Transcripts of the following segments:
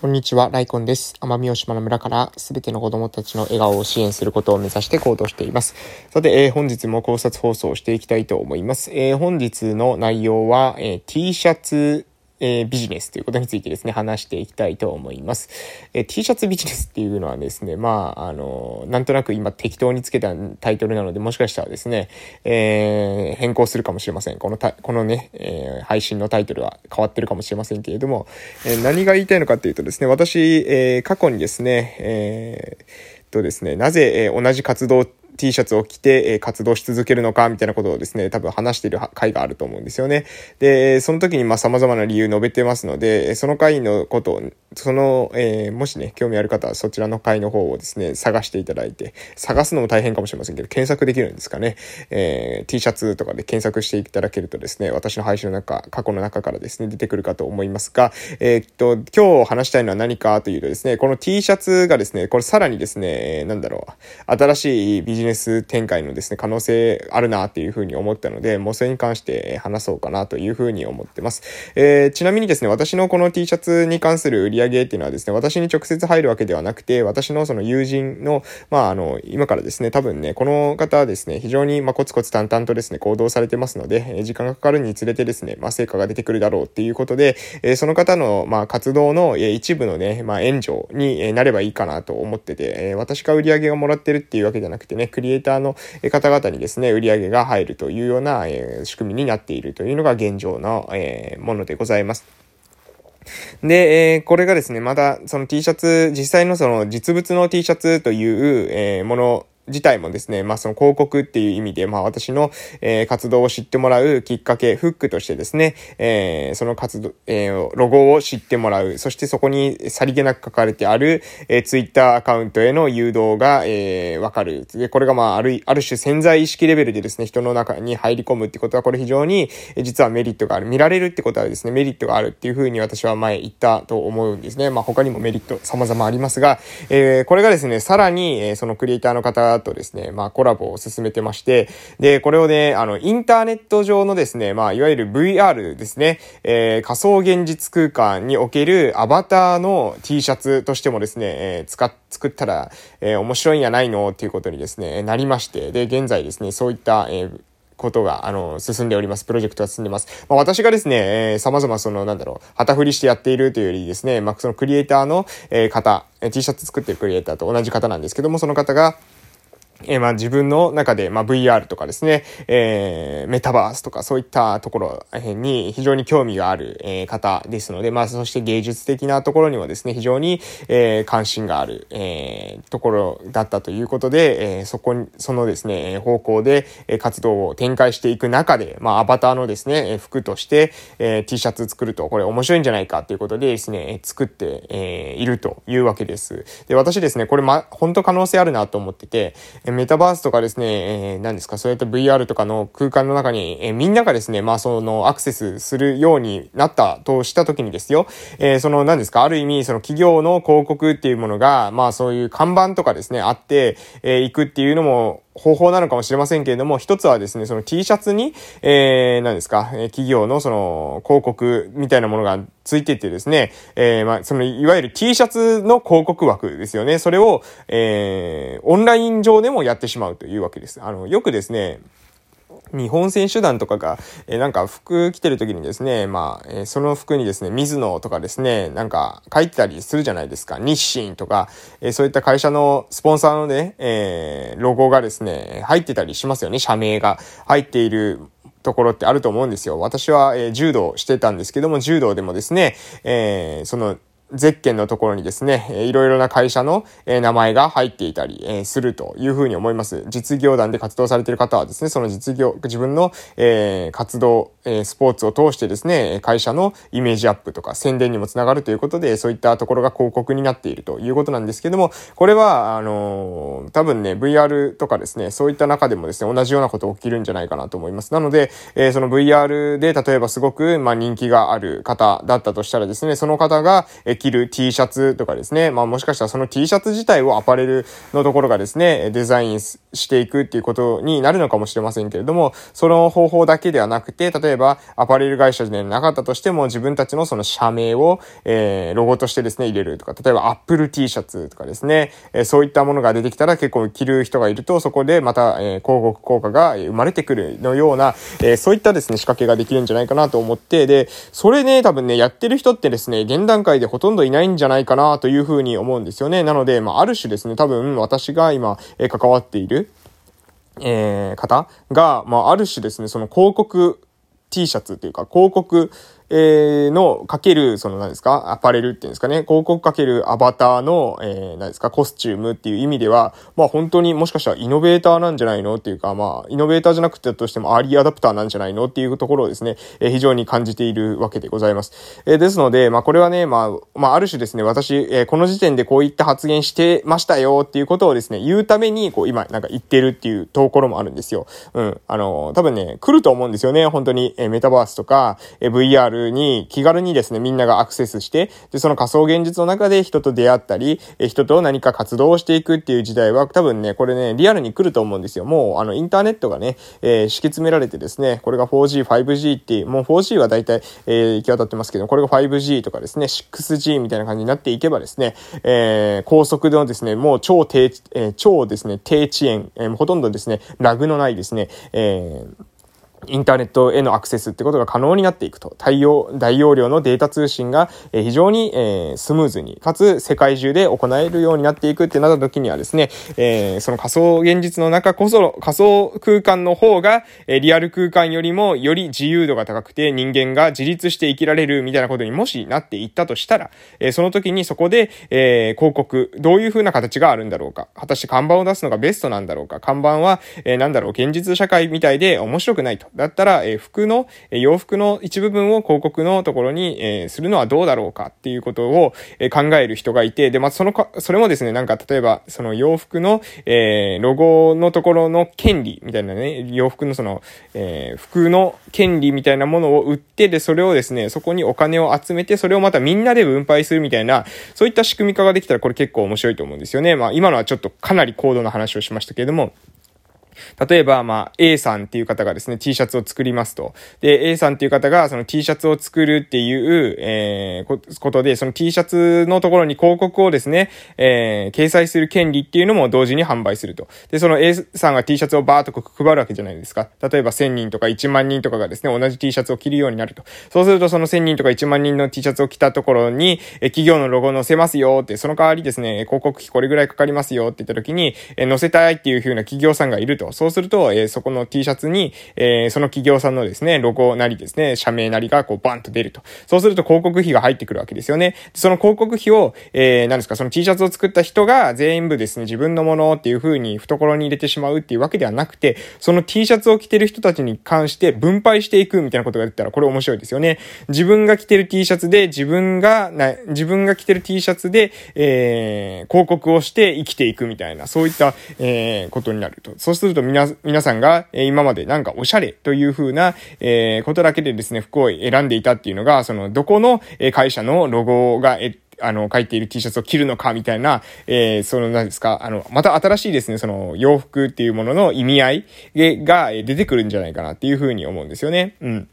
こんにちは、ライコンです。奄美大島の村からすべての子供たちの笑顔を支援することを目指して行動しています。さて、えー、本日も考察放送していきたいと思います。えー、本日の内容は、えー、T シャツえー、ビジネスということについてですね、話していきたいと思います。えー、T シャツビジネスっていうのはですね、まあ、あの、なんとなく今適当につけたタイトルなので、もしかしたらですね、えー、変更するかもしれません。このた、このね、え配信のタイトルは変わってるかもしれませんけれども、え何が言いたいのかっていうとですね、私、え過去にですね、えとですね、なぜ、え同じ活動 T シャツを着て、え活動し続けるのか、みたいなことをですね、多分話している回があると思うんですよね。で、その時にまあ様々な理由述べてますので、その回のことを、その、えー、もしね、興味ある方はそちらの回の方をですね、探していただいて、探すのも大変かもしれませんけど、検索できるんですかね。えー、T シャツとかで検索していただけるとですね、私の配信の中、過去の中からですね、出てくるかと思いますが、えー、っと、今日話したいのは何かというとですね、この T シャツがですね、これさらにですね、なんだろう、新しいビジネス展開のですね、可能性あるなっていうふうに思ったので、もうそれに関して話そうかなというふうに思ってます。えー、ちなみにですね、私のこの T シャツに関する売り上げっていうのはですね、私に直接入るわけではなくて、私のその友人の、まあ、あの、今からですね、多分ね、この方はですね、非常にまコツコツ淡々とですね、行動されてますので、時間がかかるにつれてですね、まあ、成果が出てくるだろうっていうことで、え、その方の、ま、活動の、え一部のね、まあ、援助になればいいかなと思ってて、え私が売り上げがもらってるっていうわけじゃなくてね、クリエイターの方々にですね、売り上げが入るというような、え仕組みになっているというのが現状の、えものでございます。で、えー、これがですね、また、その T シャツ、実際のその実物の T シャツという、えー、もの自体もですね、まあその広告っていう意味で、まあ私の、えー、活動を知ってもらうきっかけ、フックとしてですね、えー、その活動、えー、ロゴを知ってもらう、そしてそこにさりげなく書かれてある、えー、ツイッターアカウントへの誘導が、えー、わかる。で、これがまあある、ある種潜在意識レベルでですね、人の中に入り込むってことは、これ非常に、え実はメリットがある。見られるってことはですね、メリットがあるっていうふうに私は前言ったと思うんですね。まあ他にもメリット様々ありますが、えー、これがですね、さらに、えー、そのクリエイターの方とですね、まあコラボを進めてまして、で、これをね、あの、インターネット上のですね、まあいわゆる VR ですね、えー、仮想現実空間におけるアバターの T シャツとしてもですね、えー、使っ、作ったら、えー、面白いんやないの？っていうことにですね、なりまして、で、現在ですね、そういった、えー、ことが、あの、進んでおります。プロジェクトが進んでます。まあ、私がですね、えー、様々その、なんだろう、旗振りしてやっているというよりですね、まあ、そのクリエイターの、えー、方、T シャツ作ってるクリエイターと同じ方なんですけども、その方が、え、まあ自分の中で、まあ VR とかですね、えー、メタバースとかそういったところに非常に興味がある、え、方ですので、まあそして芸術的なところにもですね、非常に、えー、関心がある、えー、ところだったということで、え、そこに、そのですね、方向で活動を展開していく中で、まあアバターのですね、服として、え、T シャツ作ると、これ面白いんじゃないかということでですね、作って、え、いるというわけです。で、私ですね、これま、本当可能性あるなと思ってて、メタバースとかですね、えー、何ですか、そういった VR とかの空間の中に、えー、みんながですね、まあそのアクセスするようになったとした時にですよ、えー、その何ですか、ある意味その企業の広告っていうものが、まあそういう看板とかですね、あって、えー、行くっていうのも、方法なのかもしれませんけれども、一つはですね、その T シャツに、えー、何ですか、え企業のその広告みたいなものがついててですね、えー、まあ、その、いわゆる T シャツの広告枠ですよね。それを、えー、オンライン上でもやってしまうというわけです。あの、よくですね、日本選手団とかが、えー、なんか服着てる時にですね、まあ、えー、その服にですね、水野とかですね、なんか書いてたりするじゃないですか。日清とか、えー、そういった会社のスポンサーのね、えロゴがですね、入ってたりしますよね。社名が入っているところってあると思うんですよ。私は、え柔道してたんですけども、柔道でもですね、えその、ゼッケンのところにですね、いろいろな会社の名前が入っていたりするというふうに思います。実業団で活動されている方はですね、その実業、自分の活動、スポーツを通してですね、会社のイメージアップとか宣伝にもつながるということで、そういったところが広告になっているということなんですけども、これは、あの多分ね、VR とかですね、そういった中でもですね、同じようなこと起きるんじゃないかなと思います。なので、その VR で例えばすごく、まあ、人気がある方だったとしたらですね、その方が、着る T シャツとかですね、まあもしかしたらその T シャツ自体をアパレルのところがですね、デザインしていくっていうことになるのかもしれませんけれども、その方法だけではなくて、例えばアパレル会社でなかったとしても自分たちのその社名を、えー、ロゴとしてですね、入れるとか、例えば Apple T シャツとかですね、えー、そういったものが出てきたら結構着る人がいると、そこでまた、えー、広告効果が生まれてくるのような、えー、そういったですね、仕掛けができるんじゃないかなと思って、で、それね、多分ね、やってる人ってですね、現段階でほとんどとんどいないんじゃないかなというふうに思うんですよね。なので、まあ、ある種ですね、多分私が今、えー、関わっている、えー、方が、まあ、ある種ですね、その広告 T シャツというか、広告えー、の、かける、その何ですか、アパレルっていうんですかね、広告かけるアバターの、えー、何ですか、コスチュームっていう意味では、まあ本当にもしかしたらイノベーターなんじゃないのっていうか、まあ、イノベーターじゃなくてとしてもアーリーアダプターなんじゃないのっていうところをですね、えー、非常に感じているわけでございます。えー、ですので、まあこれはね、まあ、まあある種ですね、私、えー、この時点でこういった発言してましたよっていうことをですね、言うために、こう今なんか言ってるっていうところもあるんですよ。うん。あの、多分ね、来ると思うんですよね、本当に、えー、メタバースとか、えー、VR に気軽にですね、みんながアクセスして、で、その仮想現実の中で人と出会ったり、え人と何か活動をしていくっていう時代は、多分ね、これね、リアルに来ると思うんですよ。もう、あの、インターネットがね、えー、敷き詰められてですね、これが 4G、5G っていう、もう 4G は大体、えー、行き渡ってますけど、これが 5G とかですね、6G みたいな感じになっていけばですね、えー、高速のですね、もう超低、えー、超ですね、低遅延、えー、ほとんどですね、ラグのないですね、えー、インターネットへのアクセスってことが可能になっていくと。大容、大容量のデータ通信が非常に、えー、スムーズに、かつ世界中で行えるようになっていくってなった時にはですね、えー、その仮想現実の中こそ、仮想空間の方が、えリアル空間よりもより自由度が高くて人間が自立して生きられるみたいなことにもしなっていったとしたら、えー、その時にそこで、え、広告、どういう風な形があるんだろうか。果たして看板を出すのがベストなんだろうか。看板は、えー、なんだろう、現実社会みたいで面白くないと。だったら、え、服の、え、洋服の一部分を広告のところに、え、するのはどうだろうかっていうことを、え、考える人がいて、で、まあ、そのか、それもですね、なんか例えば、その洋服の、え、ロゴのところの権利みたいなね、洋服のその、え、服の権利みたいなものを売って、で、それをですね、そこにお金を集めて、それをまたみんなで分配するみたいな、そういった仕組み化ができたらこれ結構面白いと思うんですよね。まあ、今のはちょっとかなり高度な話をしましたけれども、例えば、まあ、A さんっていう方がですね、T シャツを作りますと。で、A さんっていう方が、その T シャツを作るっていう、えー、ことで、その T シャツのところに広告をですね、えー、掲載する権利っていうのも同時に販売すると。で、その A さんが T シャツをバーっと配るわけじゃないですか。例えば1000人とか1万人とかがですね、同じ T シャツを着るようになると。そうすると、その1000人とか1万人の T シャツを着たところに、え企業のロゴを載せますよって、その代わりですね、広告費これぐらいかかりますよって言った時に、え載せたいっていう風な企業さんがいると。そうすると、えー、そこの T シャツに、えー、その企業さんのですね、ロゴなりですね、社名なりがこうバンと出ると。そうすると広告費が入ってくるわけですよね。その広告費を、えー、何ですか、その T シャツを作った人が全部ですね、自分のものっていう風に懐に入れてしまうっていうわけではなくて、その T シャツを着てる人たちに関して分配していくみたいなことが出たら、これ面白いですよね。自分が着てる T シャツで、自分が、な、自分が着てる T シャツで、えー、広告をして生きていくみたいな、そういった、えー、ことになると。そうすると皆、皆さんが、え、今までなんかおしゃれという風な、え、ことだけでですね、服を選んでいたっていうのが、その、どこの会社のロゴが、え、あの、書いている T シャツを着るのかみたいな、えー、その、何ですか、あの、また新しいですね、その、洋服っていうものの意味合いが出てくるんじゃないかなっていうふうに思うんですよね。うん。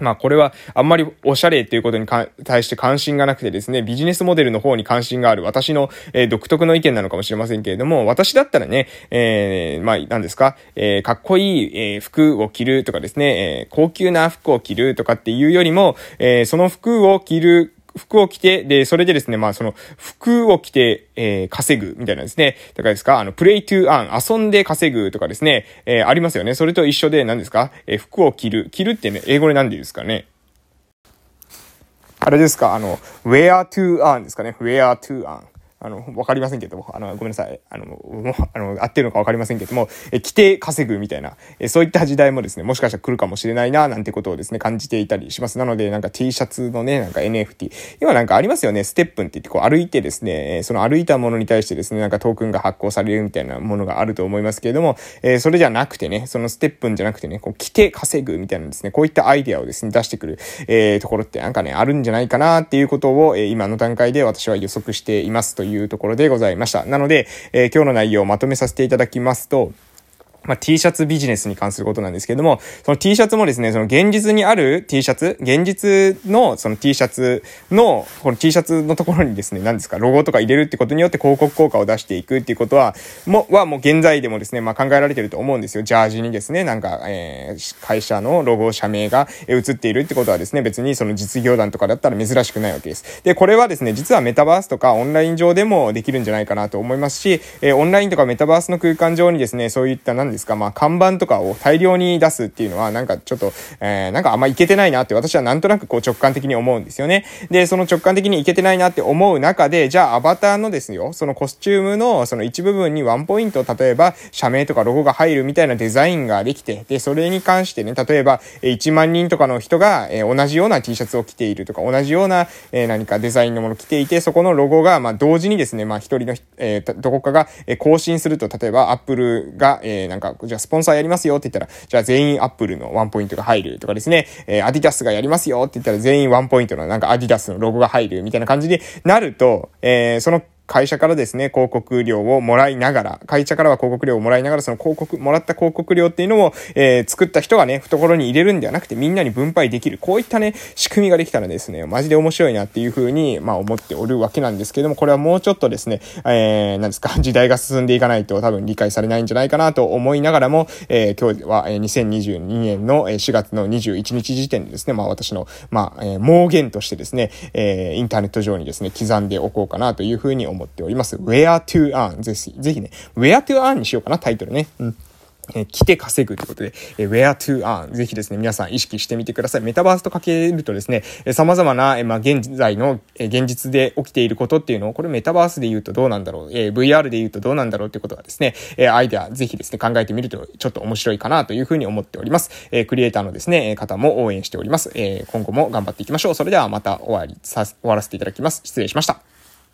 まあこれはあんまりおしゃれっていうことに対して関心がなくてですね、ビジネスモデルの方に関心がある私の、えー、独特の意見なのかもしれませんけれども、私だったらね、えー、まあ何ですか、えー、かっこいい、え、服を着るとかですね、え、高級な服を着るとかっていうよりも、え、その服を着る服を着て、で、それでですね、まあその、服を着て、えー、稼ぐみたいなんですね。だからですか、あの、プレイトゥーアン、遊んで稼ぐとかですね、えー、ありますよね。それと一緒で何ですか、えー、服を着る。着るってね、英語で何で言うんですかね。あれですか、あの、wear to earn ですかね。wear to earn。あの、わかりませんけども、あの、ごめんなさい。あの、もう、あの、合ってるのかわかりませんけども、え、着て稼ぐみたいな、え、そういった時代もですね、もしかしたら来るかもしれないな、なんてことをですね、感じていたりします。なので、なんか T シャツのね、なんか NFT、今なんかありますよね、ステップンって言って、こう歩いてですね、その歩いたものに対してですね、なんかトークンが発行されるみたいなものがあると思いますけれども、え、それじゃなくてね、そのステップンじゃなくてね、こう着て稼ぐみたいなですね、こういったアイデアをですね、出してくる、え、ところってなんかね、あるんじゃないかなっていうことを、え、今の段階で私は予測していますというところでございました。なので、えー、今日の内容をまとめさせていただきますと、まあ、T シャツビジネスに関することなんですけれども、その T シャツもですね、その現実にある T シャツ、現実のその T シャツの、この T シャツのところにですね、何ですか、ロゴとか入れるってことによって広告効果を出していくっていうことは、も、はもう現在でもですね、まあ考えられてると思うんですよ。ジャージにですね、なんか、えー、会社のロゴ、社名が映っているってことはですね、別にその実業団とかだったら珍しくないわけです。で、これはですね、実はメタバースとかオンライン上でもできるんじゃないかなと思いますし、えー、オンラインとかメタバースの空間上にですね、そういった何です、まあ看板とかを大量に出すっていうのは、なんかちょっと、えー、なんかあんまいけてないなって私はなんとなくこう直感的に思うんですよね。で、その直感的にいけてないなって思う中で、じゃあアバターのですよ、そのコスチュームのその一部分にワンポイント、例えば社名とかロゴが入るみたいなデザインができて、で、それに関してね、例えば1万人とかの人が、え同じような T シャツを着ているとか、同じような、え何かデザインのものを着ていて、そこのロゴが、まあ、同時にですね、まあ、一人の、えー、どこかが、更新すると、例えば、アップルが、えー、なんか、じゃあ、スポンサーやりますよって言ったら、じゃあ全員アップルのワンポイントが入るとかですね、えー、アディダスがやりますよって言ったら全員ワンポイントのなんかアディダスのロゴが入るみたいな感じになると、えー、その会社からですね、広告料をもらいながら、会社からは広告料をもらいながら、その広告、もらった広告料っていうのを、えー、作った人がね、懐に入れるんではなくて、みんなに分配できる。こういったね、仕組みができたらですね、マジで面白いなっていうふうに、まあ思っておるわけなんですけども、これはもうちょっとですね、えー、なんですか、時代が進んでいかないと多分理解されないんじゃないかなと思いながらも、えー、今日はえ2022年の4月の21日時点でですね、まあ私の、まあ、えー、妄言としてですね、えー、インターネット上にですね、刻んでおこうかなというふうに思思っております。where to earn? ぜひ、ぜひね、where to earn にしようかな、タイトルね。うん。えー、来て稼ぐということで、えー、where to earn? ぜひですね、皆さん意識してみてください。メタバースとかけるとですね、えー、様々な、えー、まあ、現在の、えー、現実で起きていることっていうのを、これメタバースで言うとどうなんだろう、えー、VR で言うとどうなんだろうってことがですね、えー、アイデアぜひですね、考えてみるとちょっと面白いかなというふうに思っております。えー、クリエイターのですね、方も応援しております。えー、今後も頑張っていきましょう。それではまた終わりさ、終わらせていただきます。失礼しました。